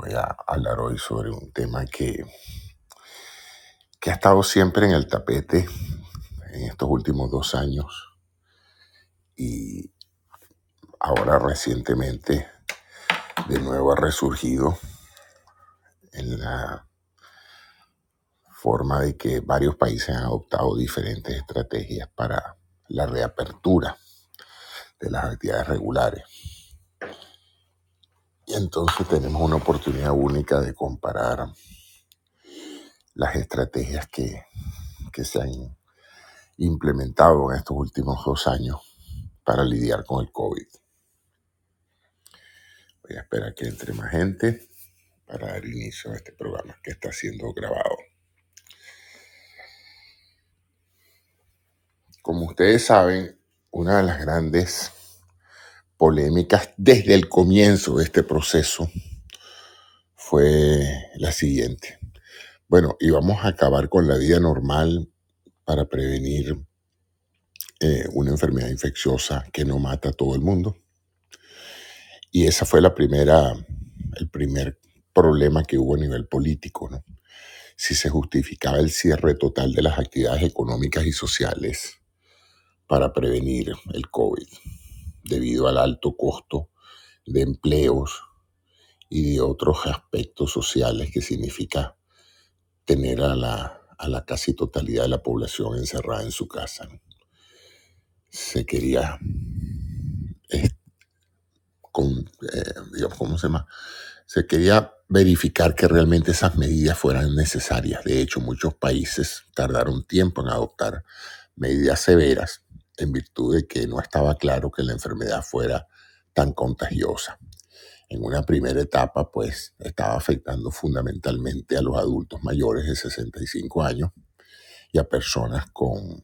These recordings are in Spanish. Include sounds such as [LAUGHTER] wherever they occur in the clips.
Voy a hablar hoy sobre un tema que, que ha estado siempre en el tapete en estos últimos dos años y ahora recientemente de nuevo ha resurgido en la forma de que varios países han adoptado diferentes estrategias para la reapertura de las actividades regulares. Y entonces tenemos una oportunidad única de comparar las estrategias que, que se han implementado en estos últimos dos años para lidiar con el COVID. Voy a esperar que entre más gente para dar inicio a este programa que está siendo grabado. Como ustedes saben, una de las grandes polémicas desde el comienzo de este proceso fue la siguiente. Bueno, íbamos a acabar con la vida normal para prevenir eh, una enfermedad infecciosa que no mata a todo el mundo. Y esa fue la primera, el primer problema que hubo a nivel político, ¿no? Si se justificaba el cierre total de las actividades económicas y sociales para prevenir el COVID debido al alto costo de empleos y de otros aspectos sociales que significa tener a la, a la casi totalidad de la población encerrada en su casa. Se quería, con, eh, digamos, ¿cómo se llama? Se quería verificar que realmente esas medidas fueran necesarias. De hecho, muchos países tardaron tiempo en adoptar medidas severas en virtud de que no estaba claro que la enfermedad fuera tan contagiosa. En una primera etapa, pues estaba afectando fundamentalmente a los adultos mayores de 65 años y a personas con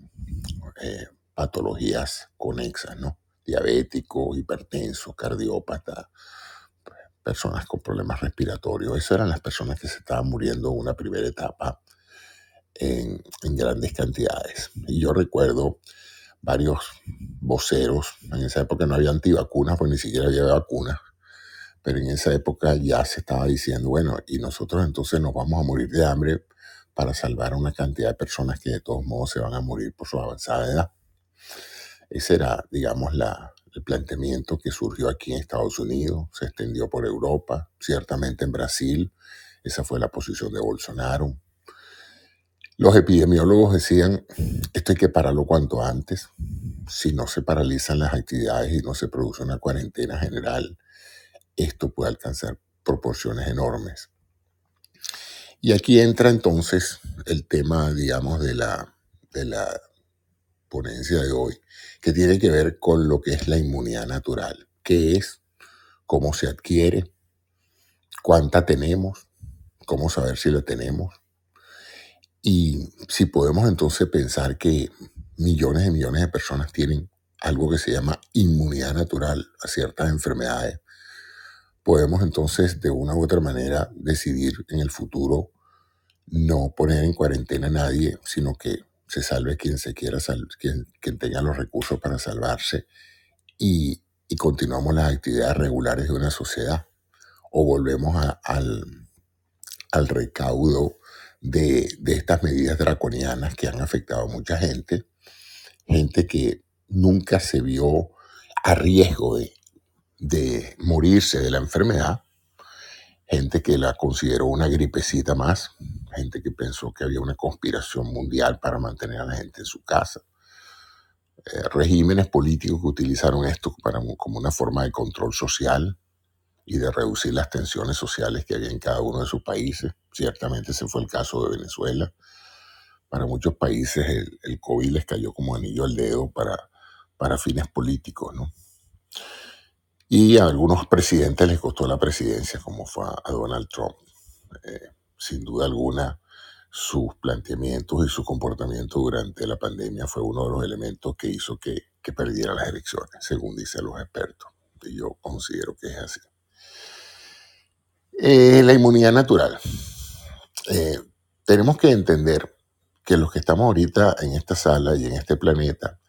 eh, patologías conexas, ¿no? Diabéticos, hipertensos, cardiópatas, personas con problemas respiratorios. Esas eran las personas que se estaban muriendo en una primera etapa en, en grandes cantidades. Y yo recuerdo varios voceros. En esa época no había antivacunas, pues ni siquiera había vacunas. Pero en esa época ya se estaba diciendo, bueno, y nosotros entonces nos vamos a morir de hambre para salvar a una cantidad de personas que de todos modos se van a morir por su avanzada edad. Ese era, digamos, la, el planteamiento que surgió aquí en Estados Unidos, se extendió por Europa, ciertamente en Brasil. Esa fue la posición de Bolsonaro. Los epidemiólogos decían, esto hay que pararlo cuanto antes. Si no se paralizan las actividades y no se produce una cuarentena general, esto puede alcanzar proporciones enormes. Y aquí entra entonces el tema, digamos, de la, de la ponencia de hoy, que tiene que ver con lo que es la inmunidad natural. ¿Qué es? ¿Cómo se adquiere? ¿Cuánta tenemos? ¿Cómo saber si la tenemos? Y si podemos entonces pensar que millones y millones de personas tienen algo que se llama inmunidad natural a ciertas enfermedades, podemos entonces de una u otra manera decidir en el futuro no poner en cuarentena a nadie, sino que se salve quien se quiera, quien, quien tenga los recursos para salvarse y, y continuamos las actividades regulares de una sociedad o volvemos al, al recaudo de, de estas medidas draconianas que han afectado a mucha gente, gente que nunca se vio a riesgo de, de morirse de la enfermedad, gente que la consideró una gripecita más, gente que pensó que había una conspiración mundial para mantener a la gente en su casa, eh, regímenes políticos que utilizaron esto para, como una forma de control social y de reducir las tensiones sociales que había en cada uno de sus países. Ciertamente ese fue el caso de Venezuela. Para muchos países el, COVID les cayó como anillo al dedo para, para fines políticos, ¿no? Y a algunos presidentes les costó la presidencia, como fue a Donald Trump. Eh, sin duda alguna, sus planteamientos y su comportamiento durante la pandemia fue uno de los elementos que hizo que, que perdiera las elecciones, según dicen los expertos. Y yo considero que es así. Eh, la inmunidad natural. Eh, tenemos que entender que los que estamos ahorita en esta sala y en este planeta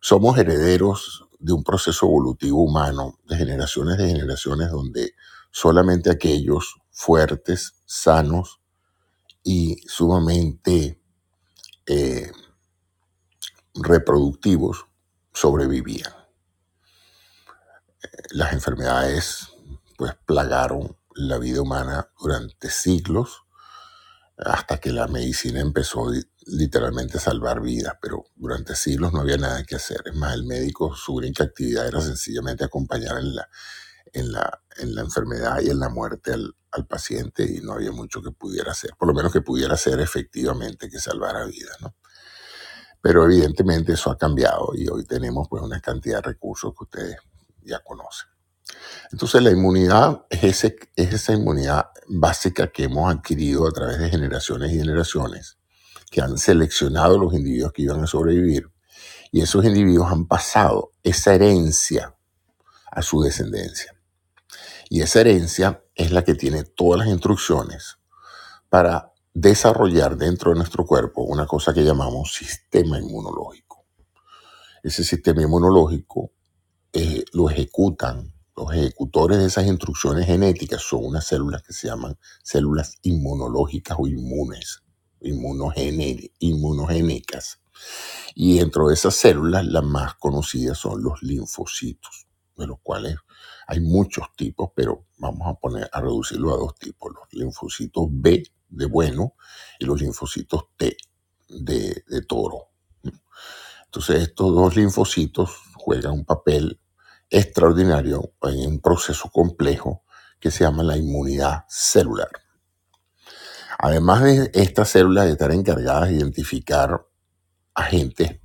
somos herederos de un proceso evolutivo humano de generaciones de generaciones donde solamente aquellos fuertes, sanos y sumamente eh, reproductivos sobrevivían. Las enfermedades pues plagaron la vida humana durante siglos hasta que la medicina empezó literalmente a salvar vidas, pero durante siglos no había nada que hacer. Es más, el médico, su única actividad era sencillamente acompañar en la, en la, en la enfermedad y en la muerte al, al paciente y no había mucho que pudiera hacer, por lo menos que pudiera hacer efectivamente que salvara vidas, ¿no? Pero evidentemente eso ha cambiado y hoy tenemos pues una cantidad de recursos que ustedes ya conocen. Entonces la inmunidad es, esa inmunidad básica que hemos adquirido a través de generaciones y generaciones, que han seleccionado los individuos que iban a sobrevivir y esos individuos han pasado esa herencia a su descendencia. Y esa herencia es la que tiene todas las instrucciones para desarrollar dentro de nuestro cuerpo una cosa que llamamos sistema inmunológico. Ese sistema inmunológico eh, lo ejecutan, los ejecutores de esas instrucciones genéticas son unas células que se llaman células inmunológicas o inmunes, inmunogénicas. Y dentro de esas células, las más conocidas son los linfocitos, de los cuales hay muchos tipos, pero vamos a poner a reducirlo a dos tipos: los linfocitos B de bueno y los linfocitos T de, de toro. Entonces, estos dos linfocitos juegan un papel extraordinario en un proceso complejo que se llama la inmunidad celular. Además de estas células estar encargadas de identificar agentes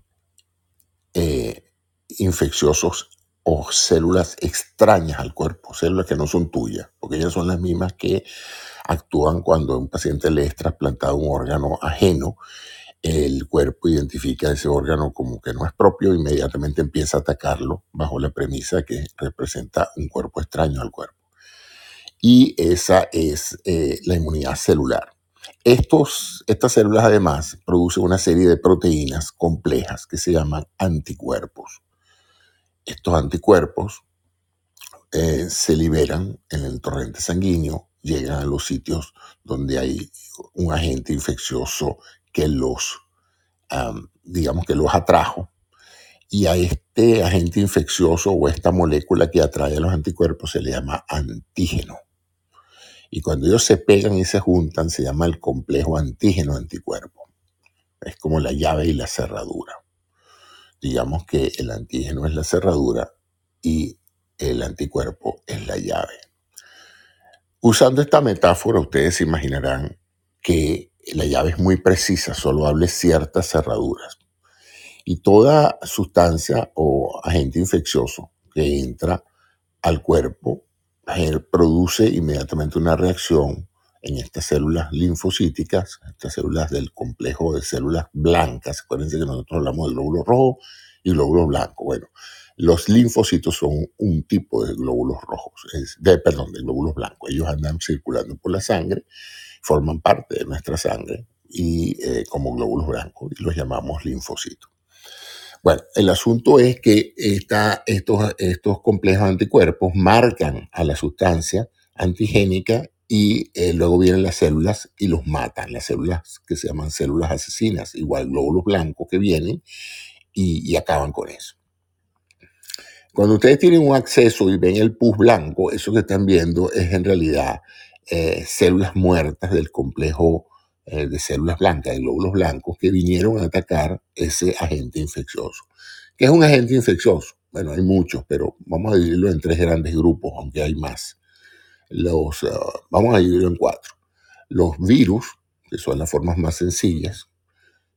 eh, infecciosos o células extrañas al cuerpo, células que no son tuyas, porque ellas son las mismas que actúan cuando a un paciente le es trasplantado un órgano ajeno el cuerpo identifica ese órgano como que no es propio, inmediatamente empieza a atacarlo bajo la premisa que representa un cuerpo extraño al cuerpo. Y esa es eh, la inmunidad celular. Estos, estas células además producen una serie de proteínas complejas que se llaman anticuerpos. Estos anticuerpos eh, se liberan en el torrente sanguíneo, llegan a los sitios donde hay un agente infeccioso que los, digamos que los atrajo. Y a este agente infeccioso o esta molécula que atrae a los anticuerpos se le llama antígeno. Y cuando ellos se pegan y se juntan, se llama el complejo antígeno-anticuerpo. Es como la llave y la cerradura. Digamos que el antígeno es la cerradura y el anticuerpo es la llave. Usando esta metáfora, ustedes se imaginarán que la llave es muy precisa, solo hable ciertas cerraduras. Y toda sustancia o agente infeccioso que entra al cuerpo eh, produce inmediatamente una reacción en estas células linfocíticas, estas células del complejo de células blancas. Acuérdense que nosotros hablamos de glóbulos rojos y glóbulos blancos. Bueno, los linfocitos son un tipo de glóbulos rojos, perdón, de glóbulos blancos. Ellos andan circulando por la sangre forman parte de nuestra sangre y eh, como glóbulos blancos y los llamamos linfocitos. Bueno, el asunto es que esta, estos, estos complejos anticuerpos marcan a la sustancia antigénica y eh, luego vienen las células y los matan, las células que se llaman células asesinas, igual glóbulos blancos que vienen y, acaban con eso. Cuando ustedes tienen un acceso y ven el pus blanco, eso que están viendo es en realidad eh, células muertas del complejo eh, de células blancas, de glóbulos blancos, que vinieron a atacar ese agente infeccioso. ¿Qué es un agente infeccioso? Bueno, hay muchos, pero vamos a dividirlo en tres grandes grupos, aunque hay más. Los, ah, vamos a dividirlo en cuatro. Los virus, que son las formas más sencillas,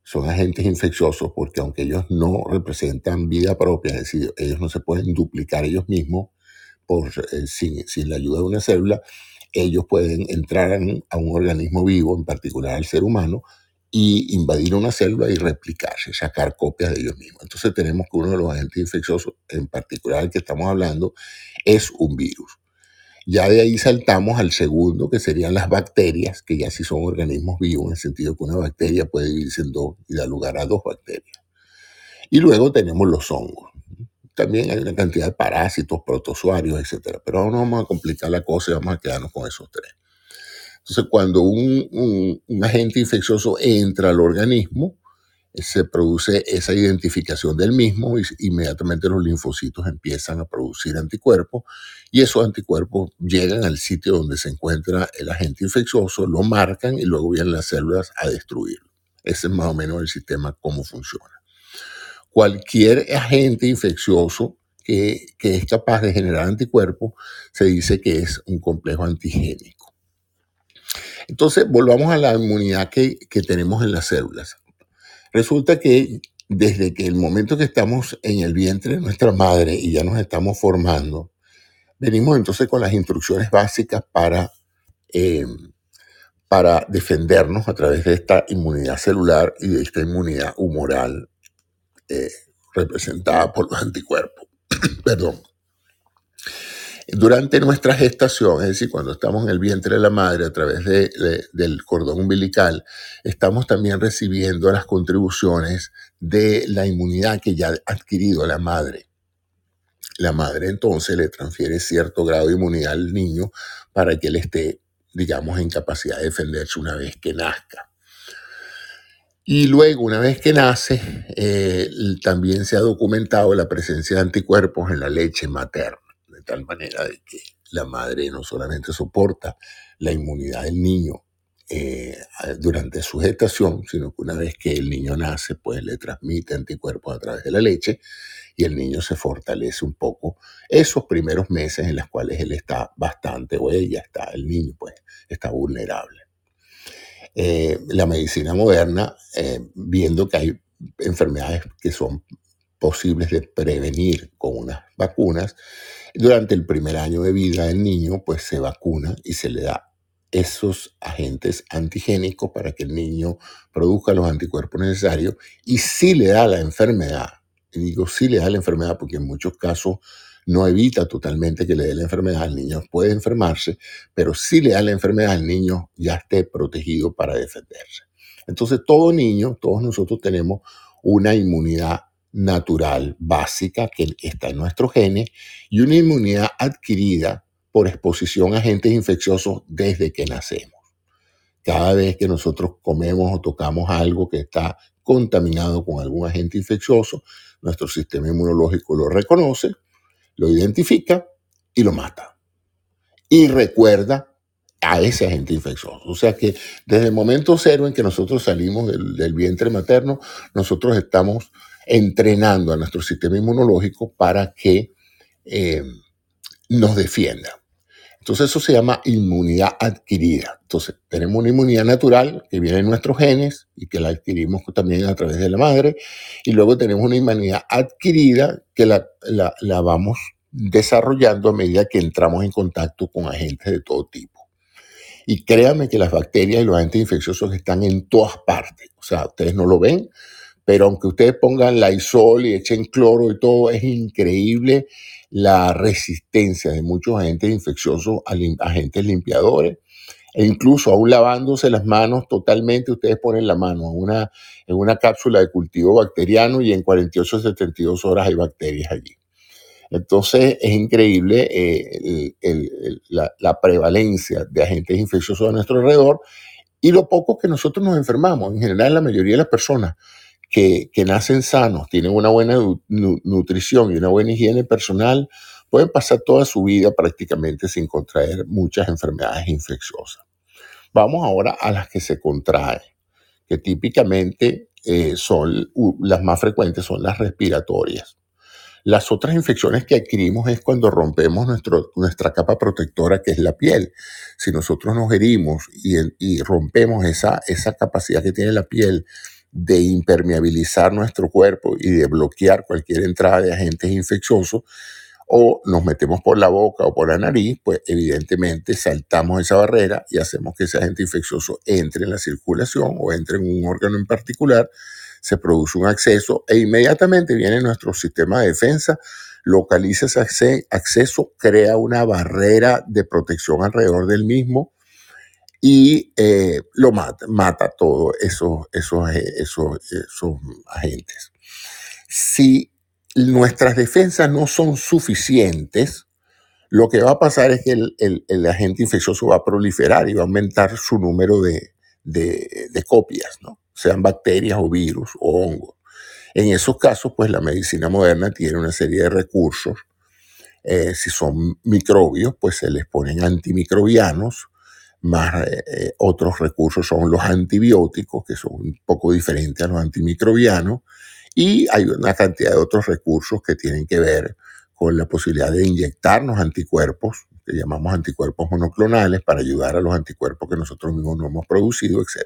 son agentes infecciosos porque aunque ellos no representan vida propia, es decir, ellos no se pueden duplicar ellos mismos por, eh, sin, la ayuda de una célula, ellos pueden entrar a un organismo vivo, en particular al ser humano, y invadir una célula y replicarse, sacar copias de ellos mismos. Entonces tenemos que uno de los agentes infecciosos, en particular el que estamos hablando, es un virus. Ya de ahí saltamos al segundo, que serían las bacterias, que ya sí son organismos vivos, en el sentido que una bacteria puede dividirse en dos y dar lugar a dos bacterias. Y luego tenemos los hongos. también hay una cantidad de parásitos, protozoarios, etc. Pero ahora no vamos a complicar la cosa y vamos a quedarnos con esos tres. Entonces, cuando un agente infeccioso entra al organismo, se produce esa identificación del mismo y inmediatamente los linfocitos empiezan a producir anticuerpos y esos anticuerpos llegan al sitio donde se encuentra el agente infeccioso, lo marcan y luego vienen las células a destruirlo. Ese es más o menos el sistema, cómo funciona. Cualquier agente infeccioso que, es capaz de generar anticuerpos se dice que es un complejo antigénico. Entonces, volvamos a la inmunidad que, que tenemos en las células. Resulta que desde que el momento que estamos en el vientre de nuestra madre y ya nos estamos formando, venimos entonces con las instrucciones básicas para, eh, para defendernos a través de esta inmunidad celular y de esta inmunidad humoral eh, representada por los anticuerpos. [COUGHS] Perdón. Durante nuestra gestación, es decir, cuando estamos en el vientre de la madre a través del cordón umbilical, estamos también recibiendo las contribuciones de la inmunidad que ya ha adquirido la madre. La madre entonces le transfiere cierto grado de inmunidad al niño para que él esté, digamos, en capacidad de defenderse una vez que nazca. Y luego, una vez que nace, eh, también se ha documentado la presencia de anticuerpos en la leche materna tal manera de que la madre no solamente soporta la inmunidad del niño eh, durante su gestación, sino que una vez que el niño nace, pues le transmite anticuerpos a través de la leche y el niño se fortalece un poco esos primeros meses en los cuales él está bastante, o ella está, el niño pues está vulnerable. Eh, la medicina moderna, eh, viendo que hay enfermedades que son posibles de prevenir con unas vacunas, durante el primer año de vida del niño, pues se vacuna y se le da esos agentes antigénicos para que el niño produzca los anticuerpos necesarios y si le da la enfermedad, y digo si le da la enfermedad porque en muchos casos no evita totalmente que le dé la enfermedad, el niño puede enfermarse, pero si le da la enfermedad, el niño ya esté protegido para defenderse. Entonces todo niño, todos nosotros tenemos una inmunidad natural básica que está en nuestro genes y una inmunidad adquirida por exposición a agentes infecciosos desde que nacemos. Cada vez que nosotros comemos o tocamos algo que está contaminado con algún agente infeccioso, nuestro sistema inmunológico lo reconoce, lo identifica y lo mata. Y recuerda a ese agente infeccioso. O sea que desde el momento cero en que nosotros salimos del, del vientre materno, nosotros estamos entrenando a nuestro sistema inmunológico para que eh, nos defienda. Entonces eso se llama inmunidad adquirida. Entonces tenemos una inmunidad natural que viene en nuestros genes y que la adquirimos también a través de la madre. Y luego tenemos una inmunidad adquirida que la, la vamos desarrollando a medida que entramos en contacto con agentes de todo tipo. Y créanme que las bacterias y los agentes infecciosos están en todas partes. O sea, ustedes no lo ven, pero aunque ustedes pongan la isol y echen cloro y todo, es increíble la resistencia de muchos agentes infecciosos a agentes limpiadores. E incluso aún lavándose las manos totalmente, ustedes ponen la mano en una, en una cápsula de cultivo bacteriano y en 48 72 horas hay bacterias allí. Entonces es increíble eh, la, prevalencia de agentes infecciosos a nuestro alrededor y lo poco que nosotros nos enfermamos. En general, la mayoría de las personas que, nacen sanos, tienen una buena nutrición y una buena higiene personal, pueden pasar toda su vida prácticamente sin contraer muchas enfermedades infecciosas. Vamos ahora a las que se contraen, que típicamente eh, son las más frecuentes, son las respiratorias. Las otras infecciones que adquirimos es cuando rompemos nuestro, nuestra capa protectora, que es la piel. Si nosotros nos herimos y, y rompemos esa, esa capacidad que tiene la piel de impermeabilizar nuestro cuerpo y de bloquear cualquier entrada de agentes infecciosos, o nos metemos por la boca o por la nariz, pues evidentemente saltamos esa barrera y hacemos que ese agente infeccioso entre en la circulación o entre en un órgano en particular, se produce un acceso e inmediatamente viene nuestro sistema de defensa, localiza ese acceso, crea una barrera de protección alrededor del mismo, y eh, lo mata, mata todos esos, esos, eh, esos, esos agentes. Si nuestras defensas no son suficientes, lo que va a pasar es que el, agente infeccioso va a proliferar y va a aumentar su número de, copias, ¿no? sean bacterias o virus o hongos. En esos casos, pues la medicina moderna tiene una serie de recursos. Eh, si son microbios, pues se les ponen antimicrobianos, más eh, eh, otros recursos son los antibióticos, que son un poco diferentes a los antimicrobianos, y hay una cantidad de otros recursos que tienen que ver con la posibilidad de inyectarnos anticuerpos, que llamamos anticuerpos monoclonales, para ayudar a los anticuerpos que nosotros mismos no hemos producido, etc.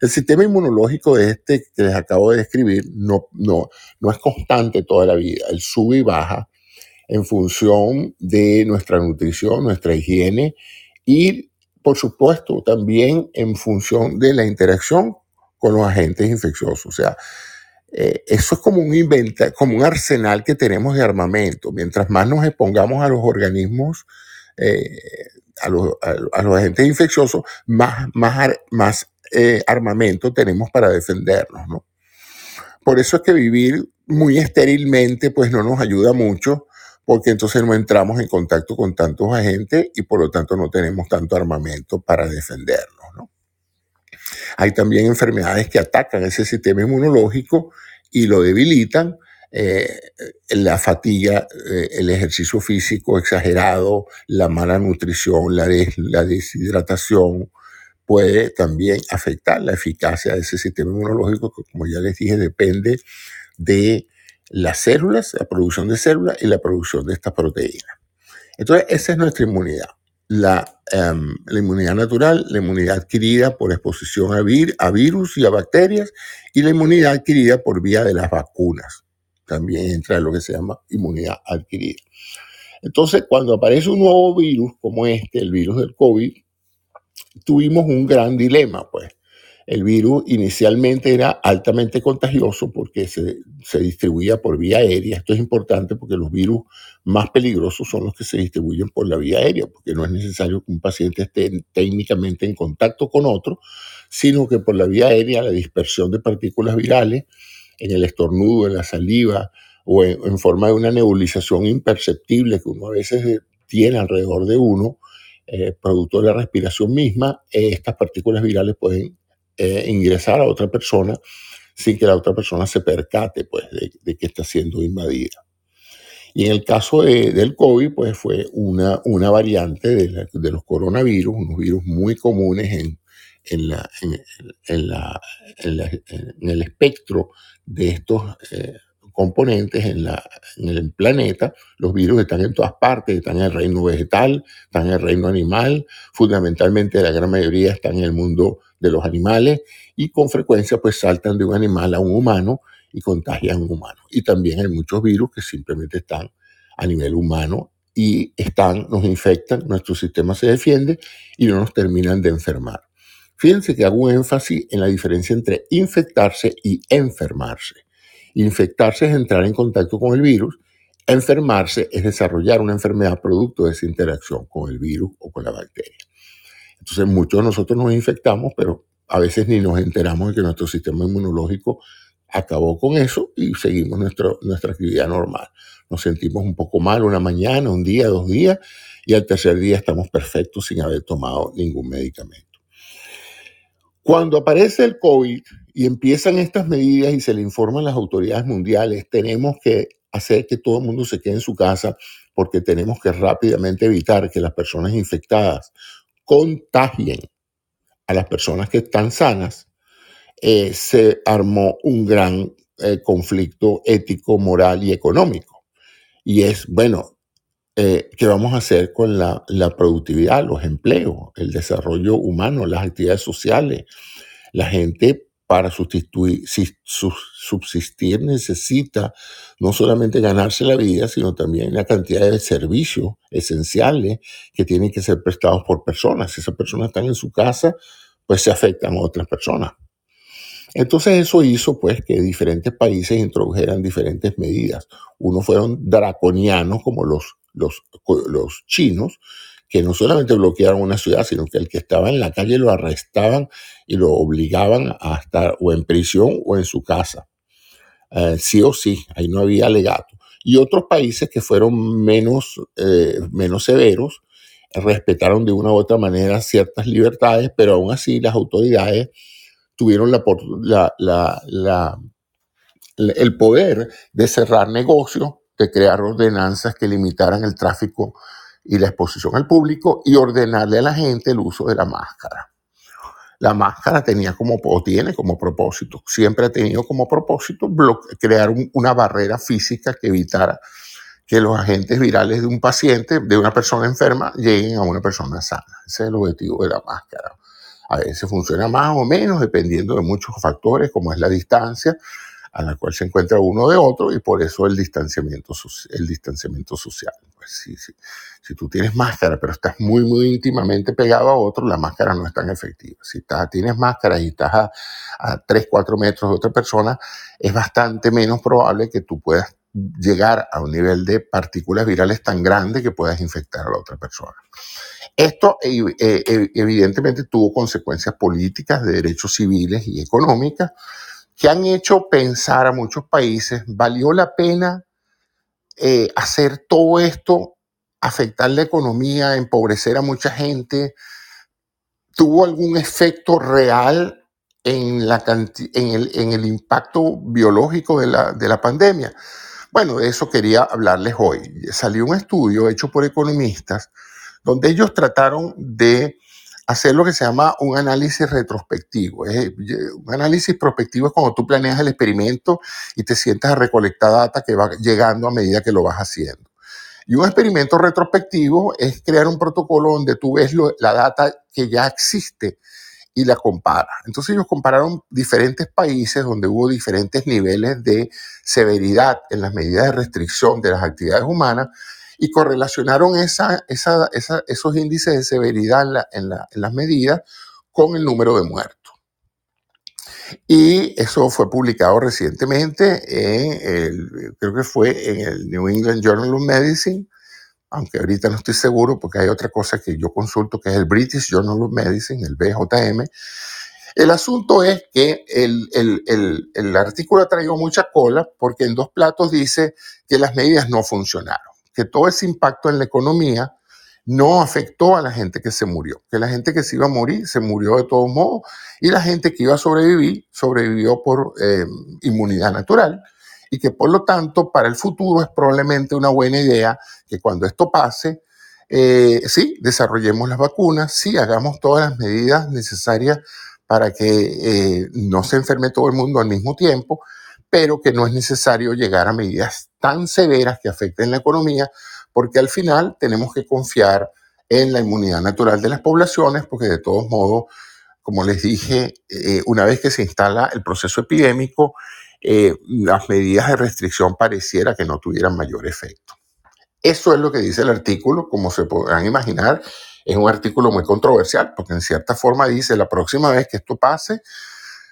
El sistema inmunológico este que les acabo de describir no, no, no es constante toda la vida, él sube y baja en función de nuestra nutrición, nuestra higiene y, por supuesto, también en función de la interacción con los agentes infecciosos. O sea, eh, eso es como un inventa, como un arsenal que tenemos de armamento. Mientras más nos expongamos a los organismos, eh, a, los, agentes infecciosos, más, más, más eh, armamento tenemos para defendernos. ¿no? Por eso es que vivir muy estérilmente pues no nos ayuda mucho, porque entonces no entramos en contacto con tantos agentes y por lo tanto no tenemos tanto armamento para defendernos. Hay también enfermedades que atacan ese sistema inmunológico y lo debilitan. Eh, la fatiga, eh, el ejercicio físico exagerado, la mala nutrición, la, la deshidratación, puede también afectar la eficacia de ese sistema inmunológico que, como ya les dije, depende de las células, la producción de células y la producción de estas proteínas. Entonces, esa es nuestra inmunidad la, em, la, inmunidad natural, la inmunidad adquirida por exposición a, vir, a virus y a bacterias, y la inmunidad adquirida por vía de las vacunas. También entra lo que se llama inmunidad adquirida. Entonces, cuando aparece un nuevo virus como este, el virus del COVID, tuvimos un gran dilema, pues. El virus inicialmente era altamente contagioso porque se, distribuía por vía aérea. Esto es importante porque los virus más peligrosos son los que se distribuyen por la vía aérea, porque no es necesario que un paciente esté técnicamente en contacto con otro, sino que por la vía aérea la dispersión de partículas virales en el estornudo, en la saliva o en, forma de una nebulización imperceptible que uno a veces tiene alrededor de uno, eh, producto de la respiración misma, eh, estas partículas virales pueden eh, ingresar a otra persona sin que la otra persona se percate pues, de, que está siendo invadida. Y en el caso del COVID, pues fue una, una variante de, los coronavirus, unos virus muy comunes en, en, la, en, en, el espectro de estos eh, componentes en, el planeta. Los virus están en todas partes, están en el reino vegetal, están en el reino animal, fundamentalmente la gran mayoría están en el mundo de los animales y con frecuencia pues saltan de un animal a un humano y contagian a un humano. Y también hay muchos virus que simplemente están a nivel humano y están, nos infectan, nuestro sistema se defiende y no nos terminan de enfermar. Fíjense que hago un énfasis en la diferencia entre infectarse y enfermarse. Infectarse es entrar en contacto con el virus, enfermarse es desarrollar una enfermedad producto de esa interacción con el virus o con la bacteria. Entonces muchos de nosotros nos infectamos, pero a veces ni nos enteramos de que nuestro sistema inmunológico acabó con eso y seguimos nuestra actividad normal. Nos sentimos un poco mal una mañana, un día, dos días, y al tercer día estamos perfectos sin haber tomado ningún medicamento. Cuando aparece el COVID y empiezan estas medidas y se le informan las autoridades mundiales, tenemos que hacer que todo el mundo se quede en su casa porque tenemos que rápidamente evitar que las personas infectadas contagien a las personas que están sanas, eh, se armó un gran eh, conflicto ético, moral y económico. Y es, bueno, eh, ¿qué vamos a hacer con la, la, productividad, los empleos, el desarrollo humano, las actividades sociales? La gente para sustituir, subsistir necesita no solamente ganarse la vida, sino también la cantidad de servicios esenciales que tienen que ser prestados por personas. Si esas personas están en su casa, pues se afectan a otras personas. Entonces eso hizo pues que diferentes países introdujeran diferentes medidas. Unos fueron draconianos como los, los, chinos, que no solamente bloquearon una ciudad, sino que el que estaba en la calle lo arrestaban y lo obligaban a estar o en prisión o en su casa. eh, sí o sí, ahí no había alegato. Y otros países que fueron menos, eh, menos severos respetaron de una u otra manera ciertas libertades, pero aún así las autoridades tuvieron la, la, el poder de cerrar negocios, de crear ordenanzas que limitaran el tráfico y la exposición al público y ordenarle a la gente el uso de la máscara. La máscara tenía como, tiene como propósito, siempre ha tenido como propósito crear una barrera física que evitara que los agentes virales de un paciente, de una persona enferma, lleguen a una persona sana. Ese es el objetivo de la máscara. A veces funciona más o menos dependiendo de muchos factores, como es la distancia a la cual se encuentra uno de otro y por eso el distanciamiento, el distanciamiento social. Pues sí, sí. Si tú tienes máscara, pero estás muy, muy íntimamente pegado a otro, la máscara no es tan efectiva. Si estás, tienes máscara y estás a, a 3, 4 metros de otra persona, es bastante menos probable que tú puedas llegar a un nivel de partículas virales tan grande que puedas infectar a la otra persona. Esto eh, eh, evidentemente tuvo consecuencias políticas, de derechos civiles y económicas, que han hecho pensar a muchos países, ¿valió la pena eh, hacer todo esto afectar la economía, empobrecer a mucha gente, tuvo algún efecto real en, el impacto biológico de la, de la pandemia. Bueno, de eso quería hablarles hoy. Salió un estudio hecho por economistas donde ellos trataron de hacer lo que se llama un análisis retrospectivo. Un análisis prospectivo es cuando tú planeas el experimento y te sientas a recolectar data que va llegando a medida que lo vas haciendo. Y un experimento retrospectivo es crear un protocolo donde tú ves la data que ya existe y la comparas. Entonces ellos compararon diferentes países donde hubo diferentes niveles de severidad en las medidas de restricción de las actividades humanas y correlacionaron esos índices de severidad en, las medidas con el número de muertos. Y eso fue publicado recientemente en el, creo que fue en el New England Journal of Medicine, aunque ahorita no estoy seguro porque hay otra cosa que yo consulto que es el British Journal of Medicine, el BJM. El asunto es que el, el artículo ha traído mucha cola porque en dos platos dice que las medidas no funcionaron, que todo ese impacto en la economía no afectó a la gente que se murió, que la gente que se iba a morir se murió de todos modos y la gente que iba a sobrevivir sobrevivió por eh, inmunidad natural y que por lo tanto para el futuro es probablemente una buena idea que cuando esto pase, eh, sí, desarrollemos las vacunas, sí, hagamos todas las medidas necesarias para que eh, no se enferme todo el mundo al mismo tiempo, pero que no es necesario llegar a medidas tan severas que afecten la economía, porque al final tenemos que confiar en la inmunidad natural de las poblaciones, porque de todos modos, como les dije, eh, una vez que se instala el proceso epidémico, eh, las medidas de restricción pareciera que no tuvieran mayor efecto. Eso es lo que dice el artículo, como se podrán imaginar, es un artículo muy controversial, porque en cierta forma dice, la próxima vez que esto pase,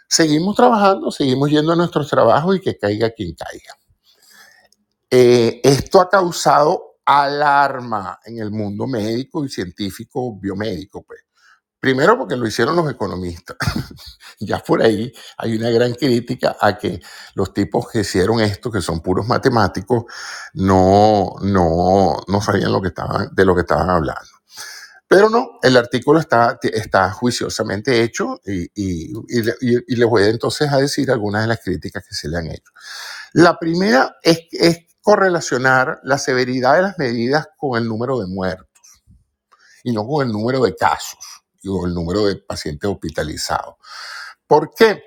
seguimos trabajando, seguimos yendo a nuestros trabajos y que caiga quien caiga. Eh, esto ha causado alarma en el mundo médico y científico biomédico, pues. Primero porque lo hicieron los economistas. [LAUGHS] ya por ahí hay una gran crítica a que los tipos que hicieron esto, que son puros matemáticos, no, no, no sabían de lo que estaban hablando. Pero no, el artículo está, está juiciosamente hecho y, y, y, les voy entonces a decir algunas de las críticas que se le han hecho. La primera es, es correlacionar la severidad de las medidas con el número de muertos y no con el número de casos o el número de pacientes hospitalizados. ¿Por qué?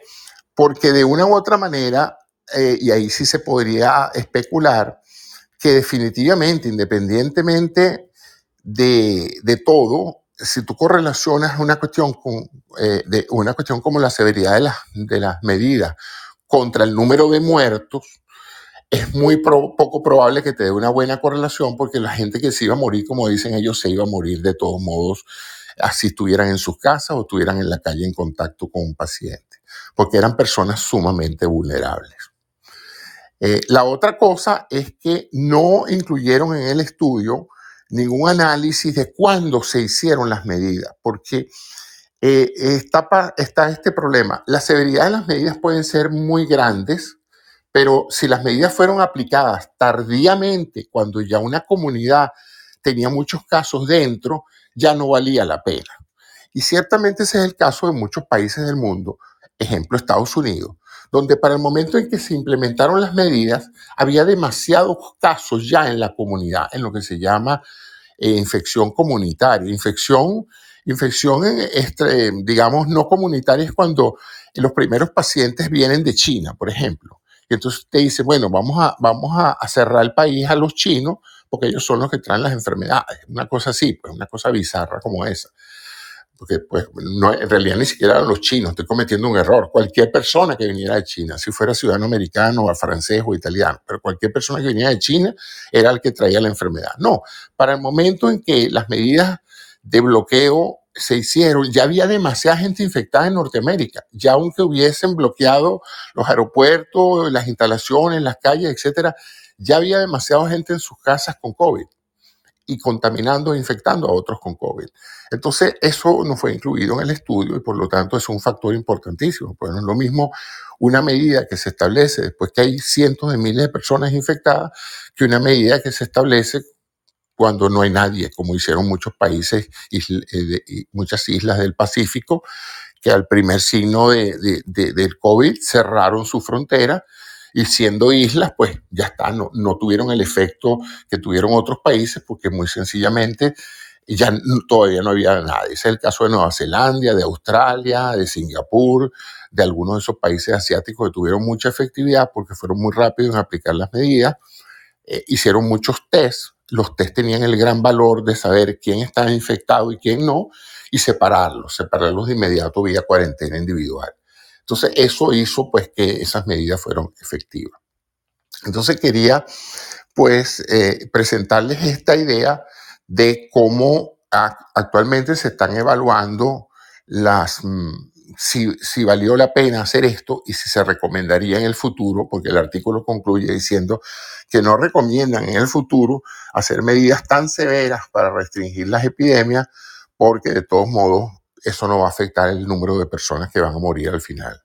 Porque de una u otra manera, eh, y ahí sí se podría especular, que definitivamente, independientemente de, todo, si tú correlacionas una cuestión, con, eh, de una cuestión como la severidad de las, de las medidas contra el número de muertos, es muy poco probable que te dé una buena correlación porque la gente que se iba a morir, como dicen ellos, se iba a morir de todos modos, así estuvieran en sus casas o estuvieran en la calle en contacto con un paciente, porque eran personas sumamente vulnerables. Eh, la otra cosa es que no incluyeron en el estudio ningún análisis de cuándo se hicieron las medidas, porque eh, está, está este problema. La severidad de las medidas pueden ser muy grandes, Pero si las medidas fueron aplicadas tardíamente, cuando ya una comunidad tenía muchos casos dentro, ya no valía la pena. Y ciertamente ese es el caso de muchos países del mundo, ejemplo Estados Unidos, donde para el momento en que se implementaron las medidas, había demasiados casos ya en la comunidad, en lo que se llama eh, infección comunitaria. Infección, infección este, digamos, no comunitaria es cuando los primeros pacientes vienen de China, por ejemplo. Y entonces te dice, bueno, vamos a, vamos a cerrar el país a los chinos porque ellos son los que traen las enfermedades. Una cosa así, pues una cosa bizarra como esa. Porque pues no, en realidad ni siquiera eran los chinos, estoy cometiendo un error. Cualquier persona que viniera de China, si fuera ciudadano americano o francés o italiano, pero cualquier persona que viniera de China era el que traía la enfermedad. No, para el momento en que las medidas de bloqueo se hicieron, ya había demasiada gente infectada en Norteamérica. Ya aunque hubiesen bloqueado los aeropuertos, las instalaciones, las calles, etcétera, ya había demasiada gente en sus casas con COVID y contaminando e infectando a otros con COVID. Entonces, eso no fue incluido en el estudio y por lo tanto es un factor importantísimo. Pues no es lo mismo una medida que se establece después que hay cientos de miles de personas infectadas que una medida que se establece cuando no hay nadie, como hicieron muchos países y eh, muchas islas del Pacífico, que al primer signo de, del COVID cerraron su frontera y siendo islas, pues ya está, no, no tuvieron el efecto que tuvieron otros países porque muy sencillamente ya todavía no había nada. Ese es el caso de Nueva Zelanda, de Australia, de Singapur, de algunos de esos países asiáticos que tuvieron mucha efectividad porque fueron muy rápidos en aplicar las medidas. Eh, hicieron muchos tests. Los tests tenían el gran valor de saber quién estaba infectado y quién no y separarlos, separarlos de inmediato vía cuarentena individual. Entonces, eso hizo pues que esas medidas fueron efectivas. Entonces, quería pues eh, presentarles esta idea de cómo actualmente se están evaluando las, mm, si, si, valió la pena hacer esto y si se recomendaría en el futuro, porque el artículo concluye diciendo que no recomiendan en el futuro hacer medidas tan severas para restringir las epidemias, porque de todos modos eso no va a afectar el número de personas que van a morir al final.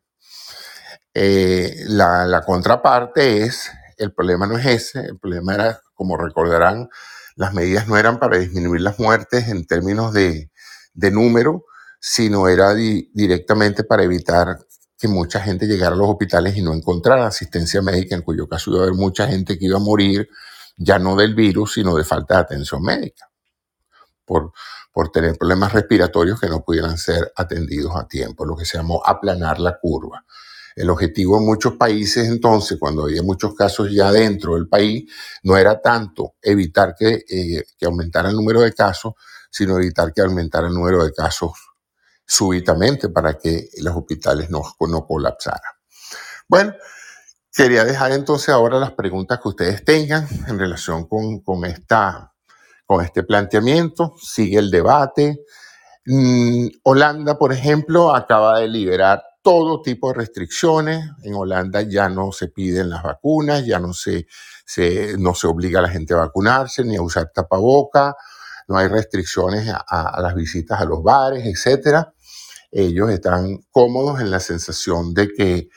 Eh, la, contraparte es, el problema no es ese, el problema era, como recordarán, las medidas no eran para disminuir las muertes en términos de, número, sino era directamente para evitar que mucha gente llegara a los hospitales y no encontrara asistencia médica, en cuyo caso iba a haber mucha gente que iba a morir ya no del virus, sino de falta de atención médica, por, por tener problemas respiratorios que no pudieran ser atendidos a tiempo, lo que se llamó aplanar la curva. El objetivo en muchos países entonces, cuando había muchos casos ya dentro del país, no era tanto evitar que, eh, aumentara el número de casos, sino evitar que aumentara el número de casos súbitamente para que los hospitales no, colapsaran. Bueno, quería dejar entonces ahora las preguntas que ustedes tengan en relación con esta con este planteamiento, sigue el debate. Mm, Holanda, por ejemplo, acaba de liberar todo tipo de restricciones. En Holanda ya no se piden las vacunas, ya no se, no se obliga a la gente a vacunarse ni a usar tapaboca, no hay restricciones a, las visitas a los bares, etc. Ellos están cómodos en la sensación de que,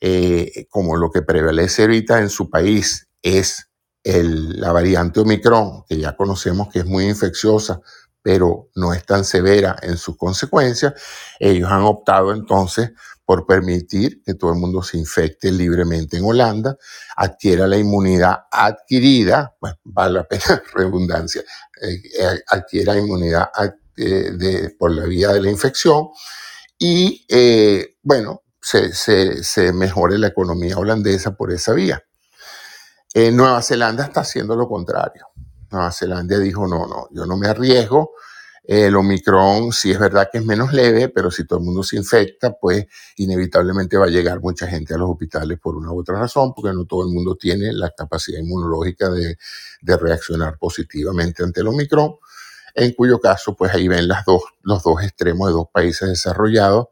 eh, como lo que prevalece ahorita en su país es la variante Omicron, que ya conocemos que es muy infecciosa, pero no es tan severa en sus consecuencias, ellos han optado entonces por permitir que todo el mundo se infecte libremente en Holanda, adquiera la inmunidad adquirida, bueno, vale la pena [LAUGHS] redundancia, eh, eh, adquiera inmunidad eh, por la vía de la infección y, bueno, se, se mejore la economía holandesa por esa vía. Eh, Nueva Zelanda está haciendo lo contrario. Nueva Zelanda dijo, no, no, yo no me arriesgo. El Omicron sí es verdad que es menos leve, pero si todo el mundo se infecta, pues inevitablemente va a llegar mucha gente a los hospitales por una u otra razón, porque no todo el mundo tiene la capacidad inmunológica de, reaccionar positivamente ante el Omicron, en cuyo caso, pues ahí ven los dos extremos de dos países desarrollados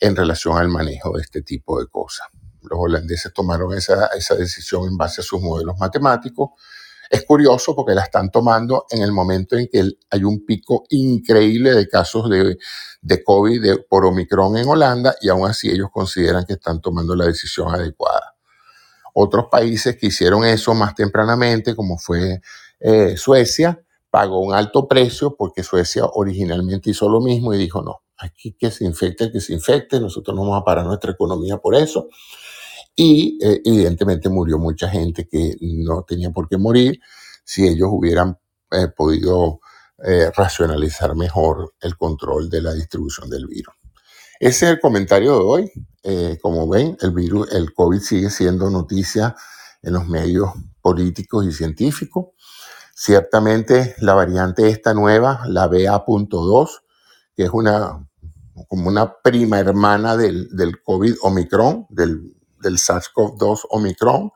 en relación al manejo de este tipo de cosas. Los holandeses tomaron esa, esa decisión en base a sus modelos matemáticos. Es curioso porque la están tomando en el momento en que hay un pico increíble de casos de, de COVID por Omicron en Holanda y aún así ellos consideran que están tomando la decisión adecuada. Otros países que hicieron eso más tempranamente, como fue eh, Suecia, pagó un alto precio porque Suecia originalmente hizo lo mismo y dijo, no, aquí que se infecte que se infecte, nosotros no vamos a parar nuestra economía por eso. Y eh, evidentemente murió mucha gente que no tenía por qué morir si ellos hubieran eh, podido racionalizar mejor el control de la distribución del virus. Ese es el comentario de hoy. Eh, como ven, el virus, el COVID sigue siendo noticia en los medios políticos y científicos. Ciertamente la variante esta nueva, la BA.2, que es una como una prima hermana del, del COVID Omicron, del, del SARS-CoV-2 Omicron,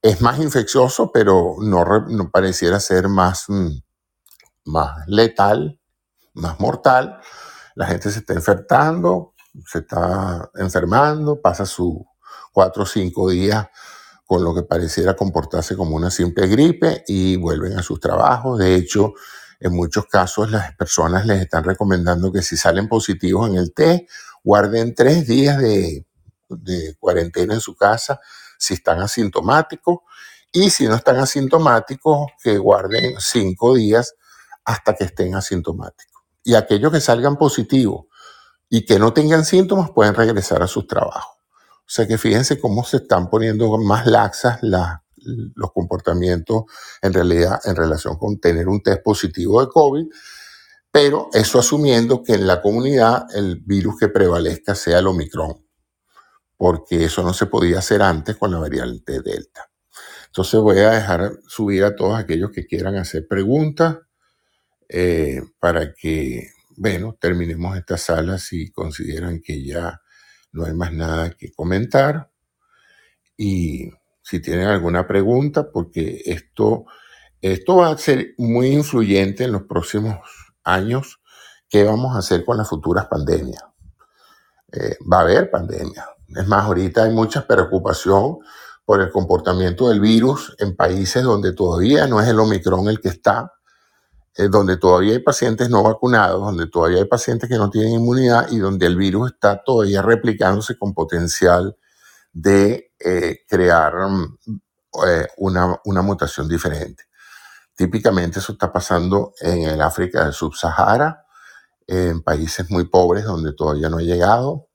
es más infeccioso, pero no, pareciera ser más, mm, más letal, más mortal la gente se está infectando, se está enfermando, pasa sus cuatro o cinco días con lo que pareciera comportarse como una simple gripe y vuelven a sus trabajos. De hecho, en muchos casos las personas les están recomendando que si salen positivos en el test, guarden tres días de, de cuarentena en su casa si están asintomáticos y si no están asintomáticos, que guarden cinco días hasta que estén asintomáticos y aquellos que salgan positivos y que no tengan síntomas pueden regresar a sus trabajos. O sea que fíjense cómo se están poniendo más laxas los comportamientos en realidad en relación con tener un test positivo de COVID, pero eso asumiendo que en la comunidad el virus que prevalezca sea el Omicron, porque eso no se podía hacer antes con la variante Delta. Entonces voy a dejar subir a todos aquellos que quieran hacer preguntas eh, para que, bueno, terminemos esta sala si consideran que ya no hay más nada que comentar. Y si tienen alguna pregunta, porque esto, esto va a ser muy influyente en los próximos años, qué vamos a hacer con las futuras pandemias. Eh, va a haber pandemia. Es más, ahorita hay mucha preocupación por el comportamiento del virus en países donde todavía no es el Omicron el que está, eh, donde todavía hay pacientes no vacunados, donde todavía hay pacientes que no tienen inmunidad y donde el virus está todavía replicándose con potencial de eh, crear mm, eh, una, una mutación diferente. Típicamente eso está pasando en el África del Subsahara, en países muy pobres donde todavía no ha llegado.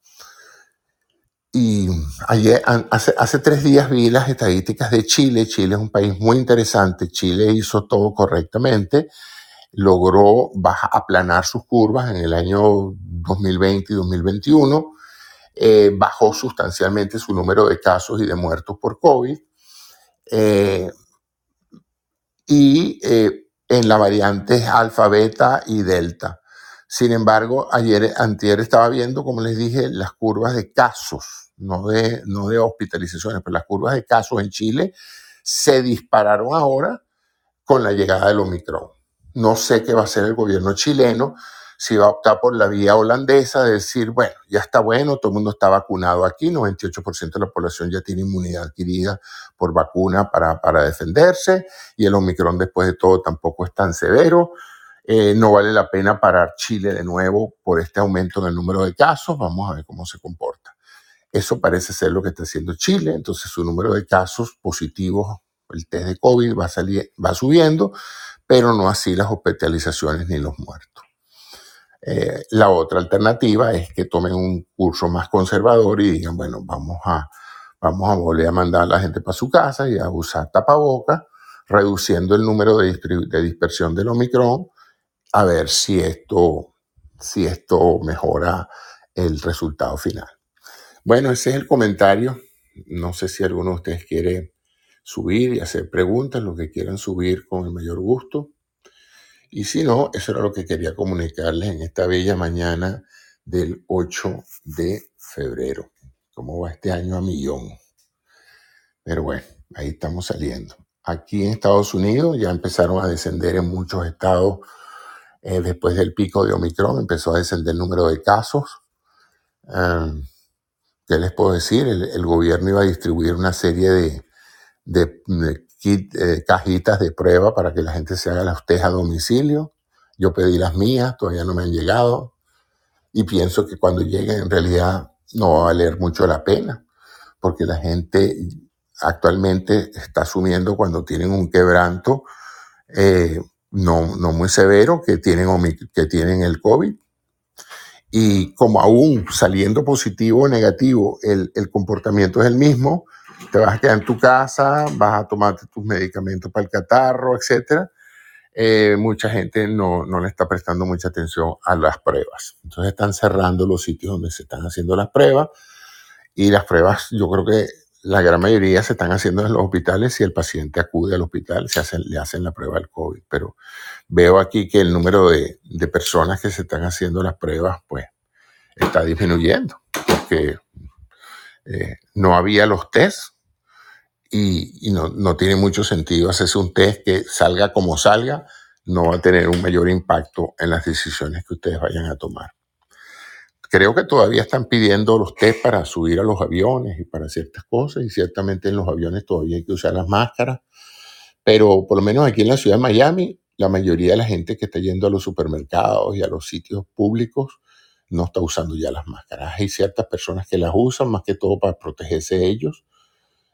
Y ayer, hace, hace tres días vi las estadísticas de Chile. Chile es un país muy interesante. Chile hizo todo correctamente logró aplanar sus curvas en el año 2020 y 2021, eh, bajó sustancialmente su número de casos y de muertos por COVID, eh, y eh, en la variante alfa, beta y delta. Sin embargo, ayer, antier estaba viendo, como les dije, las curvas de casos, no de, no de hospitalizaciones, pero las curvas de casos en Chile se dispararon ahora con la llegada del Omicron. No sé qué va a hacer el gobierno chileno, si va a optar por la vía holandesa de decir, bueno, ya está bueno, todo el mundo está vacunado aquí, 98% de la población ya tiene inmunidad adquirida por vacuna para, para defenderse y el Omicron después de todo tampoco es tan severo. Eh, no vale la pena parar Chile de nuevo por este aumento en el número de casos, vamos a ver cómo se comporta. Eso parece ser lo que está haciendo Chile, entonces su número de casos positivos, el test de COVID va, salir, va subiendo, pero no así las hospitalizaciones ni los muertos. Eh, la otra alternativa es que tomen un curso más conservador y digan, bueno, vamos a, vamos a volver a mandar a la gente para su casa y a usar tapabocas, reduciendo el número de, de dispersión del Omicron, a ver si esto, si esto mejora el resultado final. Bueno, ese es el comentario. No sé si alguno de ustedes quiere subir y hacer preguntas, lo que quieran subir con el mayor gusto. Y si no, eso era lo que quería comunicarles en esta bella mañana del 8 de febrero. ¿Cómo va este año a millón? Pero bueno, ahí estamos saliendo. Aquí en Estados Unidos ya empezaron a descender en muchos estados eh, después del pico de Omicron, empezó a descender el número de casos. Ah, ¿Qué les puedo decir? el gobierno iba a distribuir una serie de, de, eh, cajitas de prueba para que la gente se haga las test a domicilio. Yo pedí las mías, todavía no me han llegado. Y pienso que cuando lleguen en realidad no va a valer mucho la pena, porque la gente actualmente está asumiendo cuando tienen un quebranto eh, no, no muy severo, que tienen, que tienen el COVID. Y como aún saliendo positivo o negativo, el, el comportamiento es el mismo, te vas a quedar en tu casa, vas a tomarte tus medicamentos para el catarro, etc. Eh, mucha gente no, no, le está prestando mucha atención a las pruebas. Entonces están cerrando los sitios donde se están haciendo las pruebas y las pruebas yo creo que la gran mayoría se están haciendo en los hospitales. Si el paciente acude al hospital, se le hacen la prueba del COVID. Pero veo aquí que el número de, personas que se están haciendo las pruebas, pues, está disminuyendo. Porque eh, no había los tests y, y no, no, tiene mucho sentido hacerse un test que salga como salga, no va a tener un mayor impacto en las decisiones que ustedes vayan a tomar. Creo que todavía están pidiendo los test para subir a los aviones y para ciertas cosas, y ciertamente en los aviones todavía hay que usar las máscaras, pero por lo menos aquí en la ciudad de Miami, la mayoría de la gente que está yendo a los supermercados y a los sitios públicos no está usando ya las máscaras. Hay ciertas personas que las usan más que todo para protegerse ellos,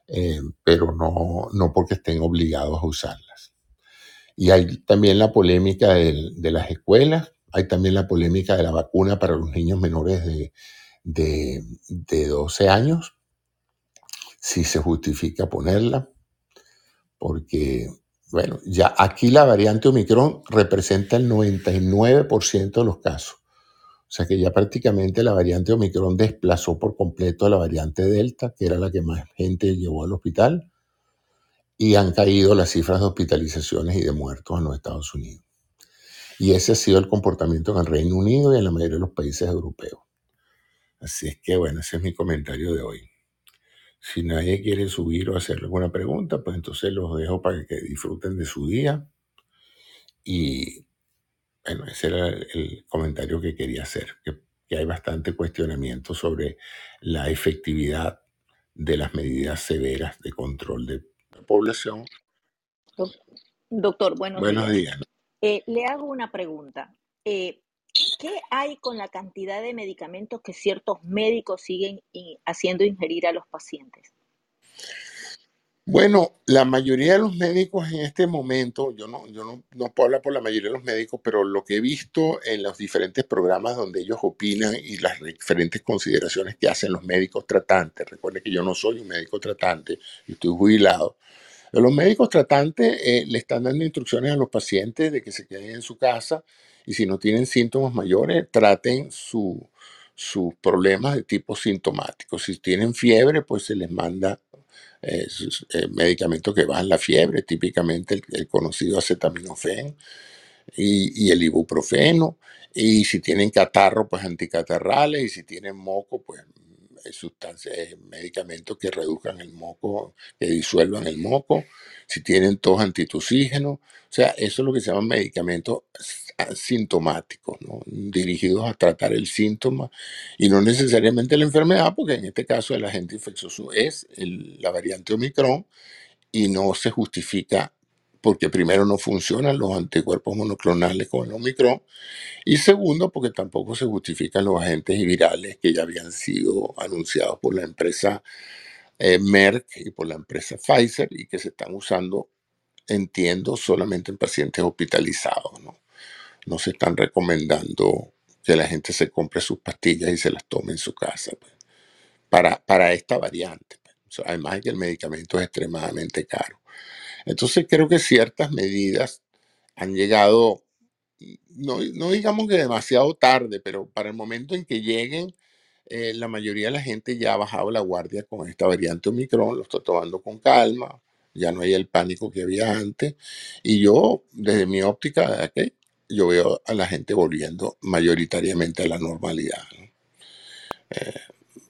eh, pero no, no porque estén obligados a usarlas. Y hay también la polémica de, de las escuelas, hay también la polémica de la vacuna para los niños menores de, de, de 12 años, si se justifica ponerla, porque, bueno, ya aquí la variante Omicron representa el 99% de los casos. O sea que ya prácticamente la variante Omicron desplazó por completo a la variante Delta, que era la que más gente llevó al hospital, y han caído las cifras de hospitalizaciones y de muertos en los Estados Unidos. Y ese ha sido el comportamiento en el Reino Unido y en la mayoría de los países europeos. Así es que bueno, ese es mi comentario de hoy. Si nadie quiere subir o hacer alguna pregunta, pues entonces los dejo para que disfruten de su día. Y bueno, ese era el comentario que quería hacer, que, que hay bastante cuestionamiento sobre la efectividad de las medidas severas de control de la población. Doctor, buenos, Buenos días. días. Eh, le hago una pregunta. Eh, ¿Qué hay con la cantidad de medicamentos que ciertos médicos siguen haciendo ingerir a los pacientes? Bueno, la mayoría de los médicos en este momento, yo no, yo no, puedo hablar por la mayoría de los médicos, pero lo que he visto en los diferentes programas donde ellos opinan y las diferentes consideraciones que hacen los médicos tratantes, recuerde que yo no soy un médico tratante, estoy jubilado, los médicos tratantes eh, le están dando instrucciones a los pacientes de que se queden en su casa y si no tienen síntomas mayores, traten su- sus problemas de tipo sintomático. Si tienen fiebre, pues se les manda eh, eh, medicamentos que bajan la fiebre, típicamente el, conocido acetaminofén y, el ibuprofeno. Y si tienen catarro, pues anticatarrales. Y si tienen moco, pues sustancias, eh, medicamentos que reduzcan el moco, que disuelvan el moco. Si tienen tos antitusígenos. O sea, eso es lo que se llaman medicamentos sintomáticos, ¿no? Dirigidos a tratar el síntoma y no necesariamente la enfermedad, porque en este caso el agente infeccioso es la variante Omicron y no se justifica porque primero no funcionan los anticuerpos monoclonales con el Omicron y segundo porque tampoco se justifican los agentes virales que ya habían sido anunciados por la empresa eh, Merck y por la empresa Pfizer y que se están usando, entiendo, solamente en pacientes hospitalizados, ¿no? No se están recomendando que la gente se compre sus pastillas y se las tome en su casa pues, para, para esta variante. pues. O además de que el medicamento es extremadamente caro. Entonces creo que ciertas medidas han llegado, no, digamos que demasiado tarde, pero para el momento en que lleguen, eh, la mayoría de la gente ya ha bajado la guardia con esta variante Omicron, lo está tomando con calma, ya no hay el pánico que había antes. Y yo, desde mi óptica, ok, yo veo a la gente volviendo mayoritariamente a la normalidad. ¿no? Eh,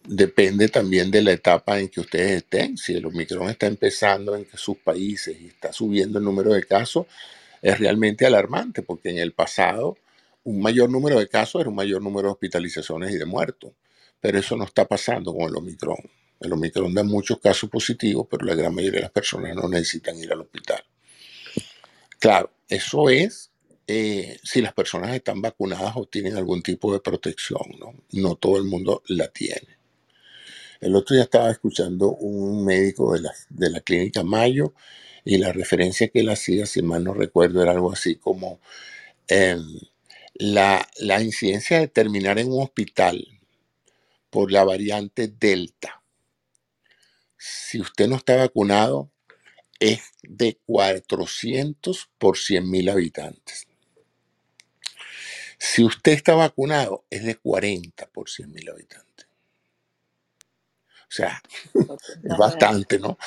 depende también de la etapa en que ustedes estén. Si el Omicron está empezando en sus países y está subiendo el número de casos, es realmente alarmante, porque en el pasado un mayor número de casos era un mayor número de hospitalizaciones y de muertos. Pero eso no está pasando con el Omicron. El Omicron da muchos casos positivos, pero la gran mayoría de las personas no necesitan ir al hospital. Claro, eso es eh, si las personas están vacunadas o tienen algún tipo de protección, ¿no? No todo el mundo la tiene. El otro día estaba escuchando un médico de la, de la clínica Mayo y la referencia que él hacía, si mal no recuerdo, era algo así como em, la, la incidencia de terminar en un hospital por la variante Delta. Si usted no está vacunado, es de 400 por 100 mil habitantes. Si usted está vacunado, es de 40 por 100 mil habitantes. O sea, [LAUGHS] es bastante, ¿no?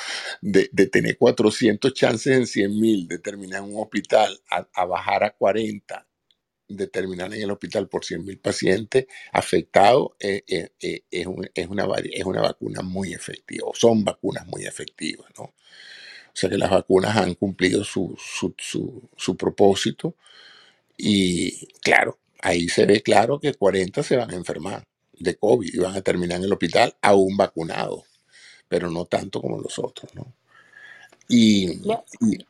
De, de tener 400 chances en 100 mil de terminar en un hospital a, a bajar a 40 de terminar en el hospital por 100 mil pacientes afectados eh, eh, eh, es, un- es una, es una vacuna muy efectiva, o son vacunas muy efectivas, ¿no? O sea que las vacunas han cumplido su, su, su, su propósito y claro, ahí se ve claro que 40 se van a enfermar de COVID y van a terminar en el hospital aún vacunados, pero no tanto como los otros, ¿no? Y, Le- y-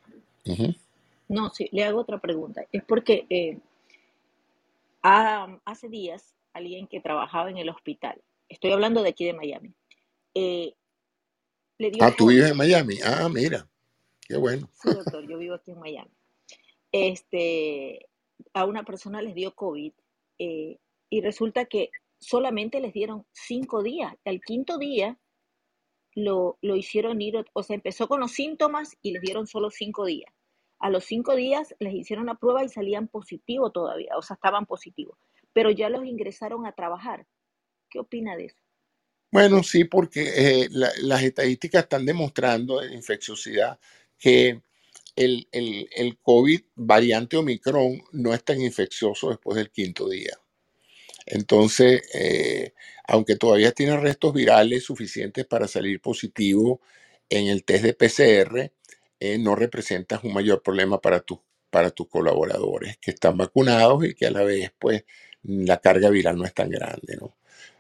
ujú. no, sí, le hago otra pregunta. Es porque eh, ha- hace días alguien que trabajaba en el hospital, estoy hablando de aquí de Miami, eh, le dio Ah, tú vives en Miami. Ah, mira, qué bueno. Sí, doctor, yo vivo aquí en Miami. Este, a una persona les dio COVID eh, y resulta que solamente les dieron cinco días. Al quinto día lo, lo hicieron ir, o sea, empezó con los síntomas y les dieron solo cinco días. A los cinco días les hicieron la prueba y salían positivos todavía, o sea, estaban positivos, pero ya los ingresaron a trabajar. ¿Qué opina de eso? Bueno, sí, porque eh, la- las estadísticas están demostrando en infecciosidad que el, el, el COVID variante Omicron no es tan infeccioso después del quinto día. Entonces, eh, aunque todavía tiene restos virales suficientes para salir positivo en el test de PCR, eh, no representas un mayor problema para, tus para tus colaboradores que están vacunados y que a la vez, pues, la carga viral no es tan grande.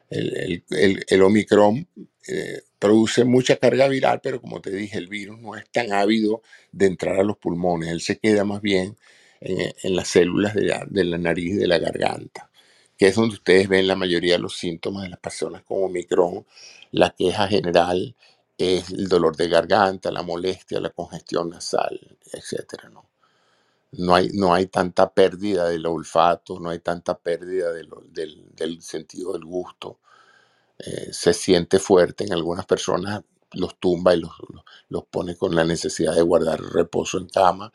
El, el, el- Omicron eh, produce mucha carga viral, pero como te dije, el virus no es tan ávido de entrar a los pulmones. Él se queda más bien en, en las células de la, de la nariz y de la garganta, que es donde ustedes ven la mayoría de los síntomas de las personas con Omicron. La queja general es el dolor de garganta, la molestia, la congestión nasal, etcétera, ¿no? No hay, no hay tanta pérdida del olfato, no hay tanta pérdida del, del- sentido del gusto eh, se siente fuerte en algunas personas, los tumba y los- los pone con la necesidad de guardar reposo en cama,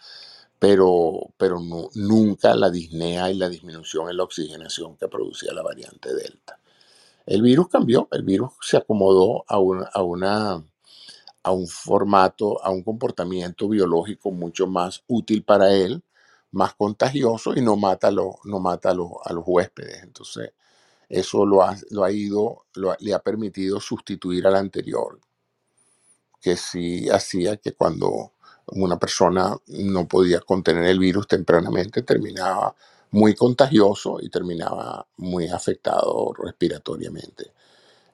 pero, pero nu- nunca la disnea y la disminución en la oxigenación que producía la variante Delta. El virus cambió, el virus se acomodó a una, a una a un formato, a un comportamiento biológico mucho más útil para él, más contagioso y no mata a, los- no mata a, los, huéspedes. Entonces, eso lo ha, lo ha ido, lo le ha permitido sustituir al anterior, que sí hacía que cuando una persona no podía contener el virus tempranamente, terminaba muy contagioso y terminaba muy afectado respiratoriamente.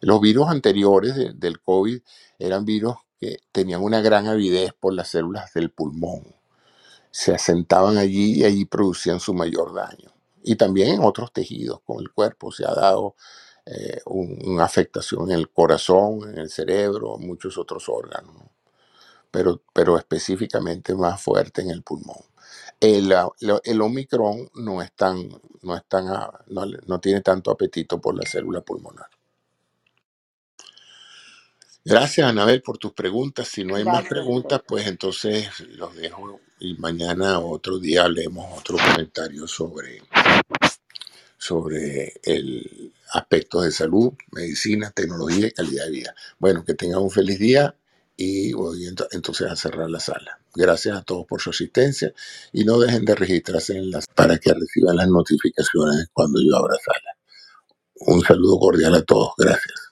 Los virus anteriores de- del COVID eran virus que tenían una gran avidez por las células del pulmón. Se asentaban allí y allí producían su mayor daño. Y también en otros tejidos con el cuerpo se ha dado eh, un- una afectación en el corazón, en el cerebro, en muchos otros órganos, ¿no? Pero, pero específicamente más fuerte en el pulmón. El, ah, el Omicron no, es tan, no, es tan, ah, no, tiene tanto apetito por la célula pulmonar. Gracias, Anabel, por tus preguntas. Si no hay más preguntas, pues entonces los dejo y mañana otro día hablemos otro comentario sobre, sobre el aspecto de salud, medicina, tecnología y calidad de vida. Bueno, que tengan un feliz día y voy ento- entonces a cerrar la sala. Gracias a todos por su asistencia y no dejen de registrarse en las para que reciban las notificaciones cuando yo abra sala. Un saludo cordial a todos. Gracias.